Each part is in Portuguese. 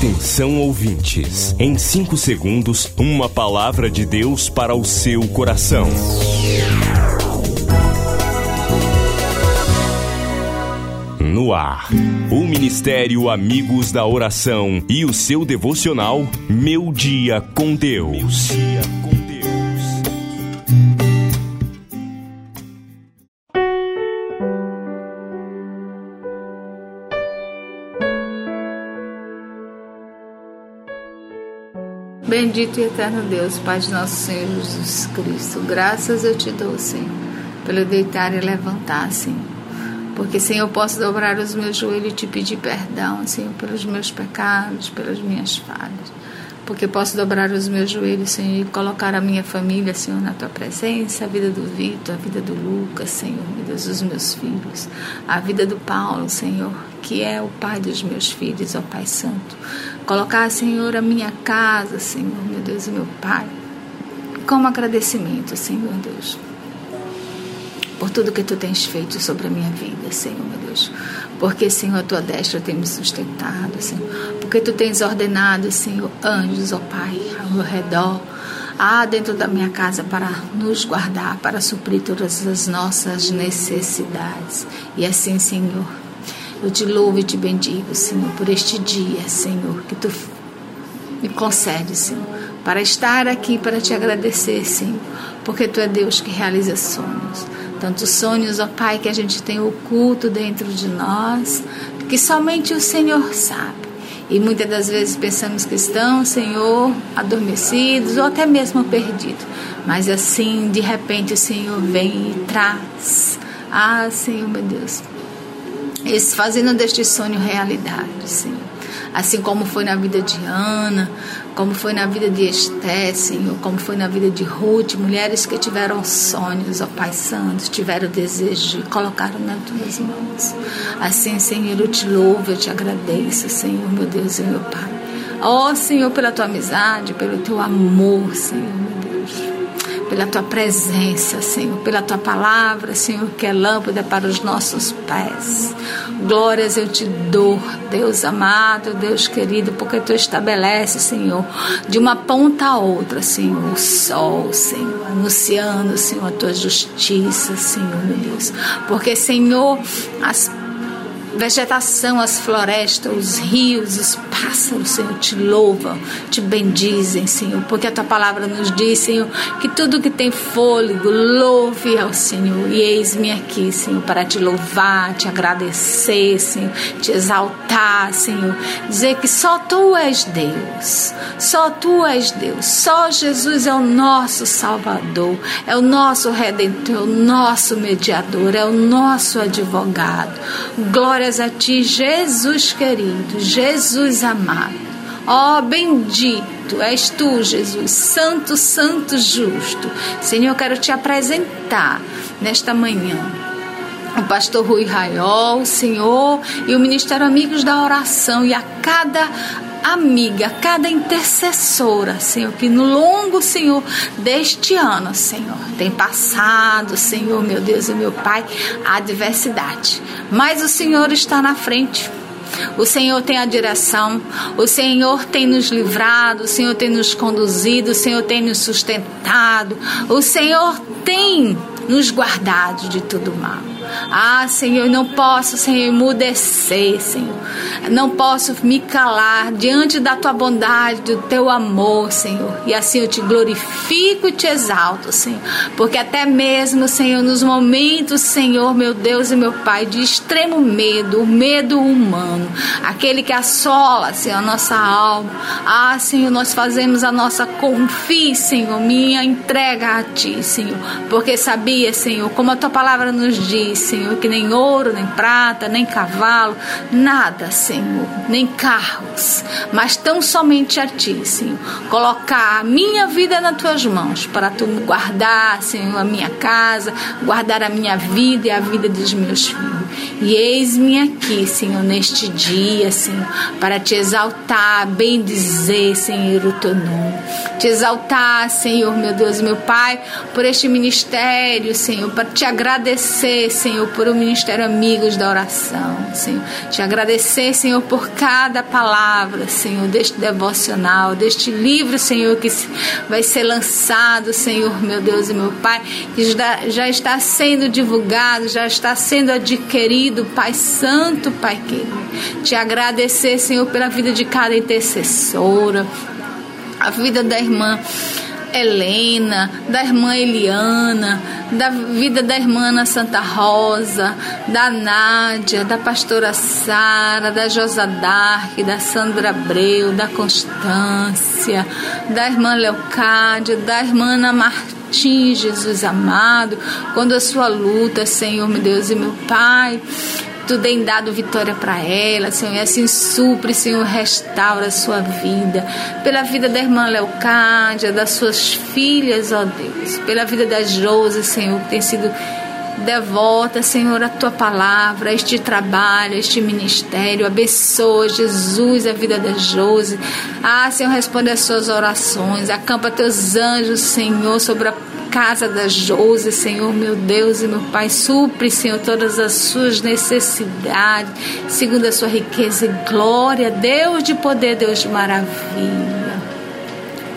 Atenção ouvintes, em 5 segundos, uma palavra de Deus para o seu coração. No ar, o Ministério Amigos da Oração e o seu devocional Meu Dia com Deus. Bendito e eterno Deus, Pai de nosso Senhor Jesus Cristo, graças eu te dou, Senhor, pelo deitar e levantar, Senhor. Porque, Senhor, eu posso dobrar os meus joelhos e te pedir perdão, Senhor, pelos meus pecados, pelas minhas falhas. Porque posso dobrar os meus joelhos, Senhor, e colocar a minha família, Senhor, na tua presença, a vida do Vitor, a vida do Lucas, Senhor, meu Deus, dos meus filhos, a vida do Paulo, Senhor, que é o pai dos meus filhos, ó Pai Santo. Colocar, Senhor, a minha casa, Senhor, meu Deus e meu Pai, como agradecimento, Senhor Deus, por tudo que tu tens feito sobre a minha vida, Senhor, meu Deus. Porque, Senhor, a tua destra tem me sustentado, Senhor. Porque tu tens ordenado, Senhor, anjos, ó Pai, ao meu redor, ah, dentro da minha casa para nos guardar, para suprir todas as nossas necessidades. E assim, Senhor, eu te louvo e te bendigo, Senhor, por este dia, Senhor, que tu me concede, Senhor, para estar aqui, para te agradecer, Senhor, porque tu é Deus que realiza sonhos. Tantos sonhos, ó Pai, que a gente tem oculto dentro de nós, que somente o Senhor sabe. E muitas das vezes pensamos que estão, Senhor, adormecidos ou até mesmo perdidos. Mas assim, de repente, o Senhor vem e traz. Ah, Senhor, meu Deus, esse, fazendo deste sonho realidade, Senhor. Assim como foi na vida de Ana, como foi na vida de Esté, Senhor, como foi na vida de Ruth, mulheres que tiveram sonhos, ó Pai Santo, tiveram desejo e colocaram nas tuas mãos. Assim, Senhor, eu te louvo, eu te agradeço, Senhor, meu Deus e meu Pai. Ó Senhor, pela tua amizade, pelo teu amor, Senhor, meu Deus pela tua presença, Senhor, pela tua palavra, Senhor, que é lâmpada para os nossos pés. Glórias eu te dou, Deus amado, Deus querido, porque tu estabeleces, Senhor, de uma ponta a outra, Senhor, o sol, Senhor, anunciando, Senhor, a tua justiça, Senhor, meu Deus. Porque, Senhor, as vegetação, as florestas, os rios, os pássaros, Senhor, te louvam, te bendizem, Senhor, porque a tua palavra nos diz, Senhor, que tudo que tem fôlego, louve ao Senhor. E eis-me aqui, Senhor, para te louvar, te agradecer, Senhor, te exaltar, Senhor, dizer que só tu és Deus, só tu és Deus, só Jesus é o nosso Salvador, é o nosso Redentor, é o nosso mediador, é o nosso advogado. Glória glórias a ti, Jesus querido, Jesus amado. Ó oh, bendito és tu, Jesus, santo, santo, justo. Senhor, eu quero te apresentar nesta manhã o pastor Rui Raiol, o Senhor e o Ministério Amigos da Oração e a cada amiga, cada intercessora, Senhor, que no longo, Senhor, deste ano, Senhor, tem passado, Senhor, meu Deus e meu Pai, a adversidade. Mas o Senhor está na frente. O Senhor tem a direção, o Senhor tem nos livrado, o Senhor tem nos conduzido, o Senhor tem nos sustentado, o Senhor tem nos guardado de todo mal. Ah, Senhor, não posso, Senhor, emudecer, Senhor. Não posso me calar diante da tua bondade, do teu amor, Senhor. E assim eu te glorifico e te exalto, Senhor. Porque até mesmo, Senhor, nos momentos, Senhor, meu Deus e meu Pai, de extremo medo, o medo humano, aquele que assola, Senhor, a nossa alma. Ah, Senhor, nós fazemos a nossa confia, Senhor, minha entrega a ti, Senhor. Porque sabia, Senhor, como a tua palavra nos diz, Senhor, que nem ouro, nem prata, nem cavalo, nada, Senhor, nem carros, mas tão somente a Ti, Senhor. Colocar a minha vida nas Tuas mãos, para Tu guardar, Senhor, a minha casa, guardar a minha vida e a vida dos meus filhos. E eis-me aqui, Senhor, neste dia, Senhor, para te exaltar, bem dizer, Senhor, o teu nome. Te exaltar, Senhor, meu Deus, meu Pai, por este ministério, Senhor, para te agradecer, Senhor, por o ministério Amigos da Oração, Senhor. Te agradecer, Senhor, por cada palavra, Senhor, deste devocional, deste livro, Senhor, que vai ser lançado, Senhor, meu Deus e meu Pai, que já está sendo divulgado, já está sendo adquirido, Pai Santo, Pai querido. Te agradecer, Senhor, pela vida de cada intercessora, a vida da irmã. Helena, da irmã Eliana, da vida da irmã Ana Santa Rosa, da Nádia, da pastora Sara, da Josa Dark, da Sandra Abreu, da Constância, da irmã Leocádia, da irmã Ana Martins, Jesus amado, quando a sua luta, Senhor, meu Deus e meu Pai, tu tem dado vitória para ela, Senhor, e assim supre, Senhor, restaura a sua vida, pela vida da irmã Leocádia, das suas filhas, ó Deus, pela vida da Josi, Senhor, que tem sido devota, Senhor, a tua palavra, este trabalho, este ministério. Abençoa, Jesus, a vida da Josi. Ah, Senhor, responde as suas orações. Acampa teus anjos, Senhor, sobre a casa da Jose, Senhor, meu Deus e meu Pai. Supre, Senhor, todas as suas necessidades, segundo a sua riqueza e glória. Deus de poder, Deus de maravilha.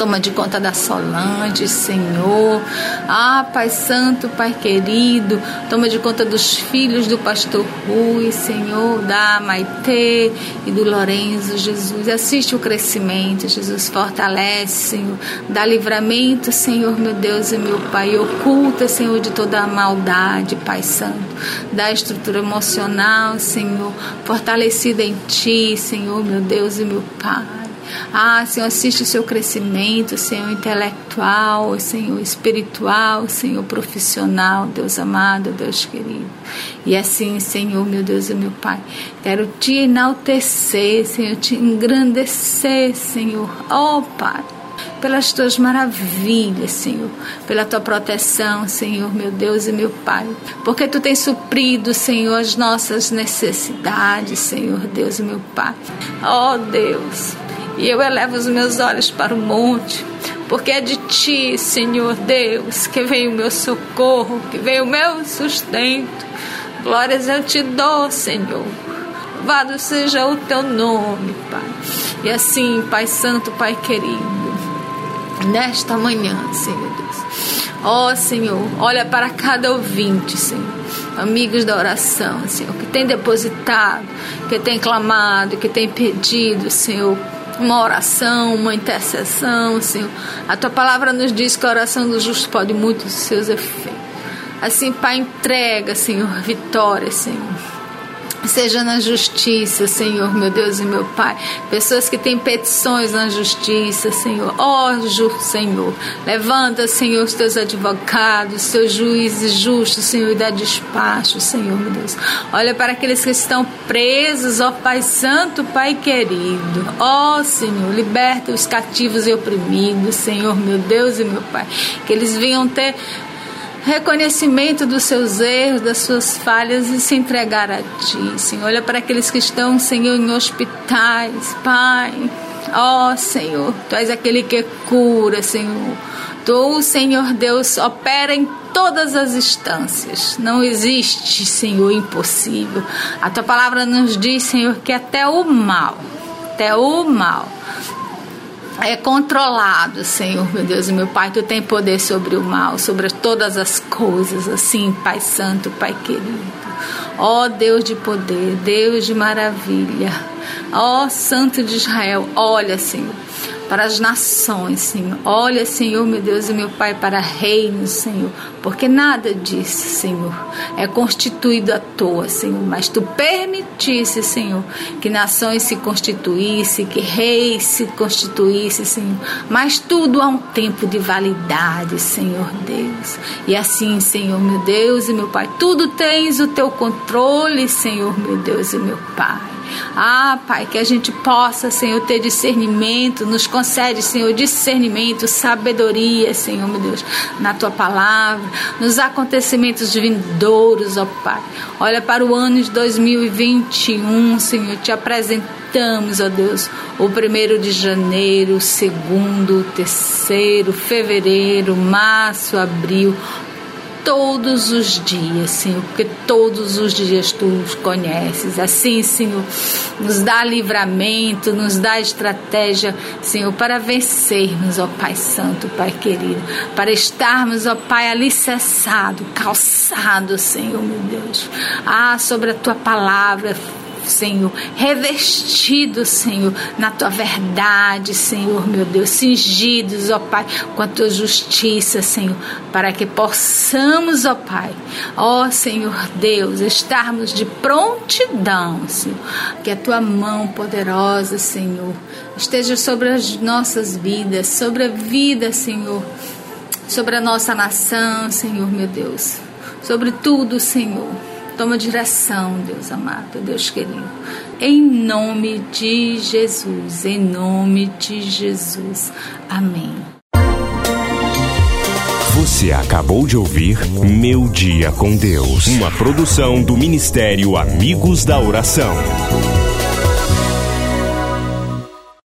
Toma de conta da Solange, Senhor. Ah, Pai Santo, Pai querido. Toma de conta dos filhos do pastor Rui, Senhor, da Maitê e do Lorenzo, Jesus. Assiste o crescimento, Jesus. Fortalece, Senhor. Dá livramento, Senhor, meu Deus e meu Pai. Oculta, Senhor, de toda a maldade, Pai Santo. Dá estrutura emocional, Senhor. Fortalecida em Ti, Senhor, meu Deus e meu Pai. Ah, Senhor, assiste o seu crescimento, Senhor, intelectual, Senhor, espiritual, Senhor, profissional, Deus amado, Deus querido. E assim, Senhor, meu Deus e meu Pai, quero te enaltecer, Senhor, te engrandecer, Senhor. Oh, Pai pelas tuas maravilhas, Senhor, pela tua proteção, Senhor, meu Deus e meu Pai, porque tu tens suprido, Senhor, as nossas necessidades, Senhor, Deus e meu Pai. Oh, Deus, e eu elevo os meus olhos para o monte, porque é de ti, Senhor Deus, que vem o meu socorro, que vem o meu sustento. Glórias eu te dou, Senhor. Louvado seja o teu nome, Pai. E assim, Pai Santo, Pai querido, nesta manhã, Senhor Deus. Ó oh, Senhor, olha para cada ouvinte, Senhor amigos da oração, Senhor, que tem depositado, que tem clamado, que tem pedido, Senhor, uma oração, uma intercessão, Senhor. A tua palavra nos diz que a oração do justo pode muito dos seus efeitos. Assim, Pai, entrega, Senhor, vitória, Senhor seja na justiça, Senhor, meu Deus e meu Pai. Pessoas que têm petições na justiça, Senhor. Ó, oh, Senhor, levanta, Senhor, os teus advogados, os teus juízes justos, Senhor, e dá despacho, Senhor, meu Deus. Olha para aqueles que estão presos, ó Pai Santo, Pai querido. Ó, Senhor, liberta os cativos e oprimidos, Senhor, meu Deus e meu Pai. Que eles venham ter reconhecimento dos seus erros, das suas falhas e se entregar a Ti, Senhor. Olha para aqueles que estão, Senhor, em hospitais, Pai. Ó oh, Senhor, Tu és aquele que cura, Senhor. Tu, Senhor Deus, opera em todas as instâncias. Não existe, Senhor, impossível. A Tua palavra nos diz, Senhor, que até o mal, até o mal é controlado, Senhor, meu Deus e meu Pai. Tu tem poder sobre o mal, sobre todas as coisas, assim, Pai Santo, Pai querido. Ó Deus de poder, Deus de maravilha. Ó Santo de Israel, olha, Senhor para as nações, Senhor. Olha, Senhor, meu Deus e meu Pai, para reinos, Senhor, porque nada disso, Senhor, é constituído à toa, Senhor, mas tu permitisse, Senhor, que nações se constituíssem, que reis se constituíssem, Senhor, mas tudo há um tempo de validade, Senhor Deus. E assim, Senhor, meu Deus e meu Pai, tudo tens o teu controle, Senhor, meu Deus e meu Pai. Ah, Pai, que a gente possa, Senhor, ter discernimento, nos concede, Senhor, discernimento, sabedoria, Senhor, meu Deus, na tua palavra, nos acontecimentos vindouros, ó Pai. Olha para o ano de 2021, Senhor, te apresentamos, ó Deus, o primeiro de janeiro, o segundo, o terceiro, fevereiro, março, abril, todos os dias, Senhor, porque todos os dias tu os conheces. Assim, Senhor, nos dá livramento, nos dá estratégia, Senhor, para vencermos, ó Pai Santo, Pai querido, para estarmos, ó Pai, alicerçado, calçado, Senhor, meu Deus. Ah, sobre a tua palavra, Senhor, revestidos, Senhor, na tua verdade, Senhor, meu Deus, cingidos, ó Pai, com a tua justiça, Senhor, para que possamos, ó Pai, ó Senhor Deus, estarmos de prontidão, Senhor, que a tua mão poderosa, Senhor, esteja sobre as nossas vidas, sobre a vida, Senhor, sobre a nossa nação, Senhor, meu Deus, sobre tudo, Senhor Toma direção, Deus amado, Deus querido. Em nome de Jesus, em nome de Jesus. Amém. Você acabou de ouvir Meu Dia com Deus, uma produção do Ministério Amigos da Oração.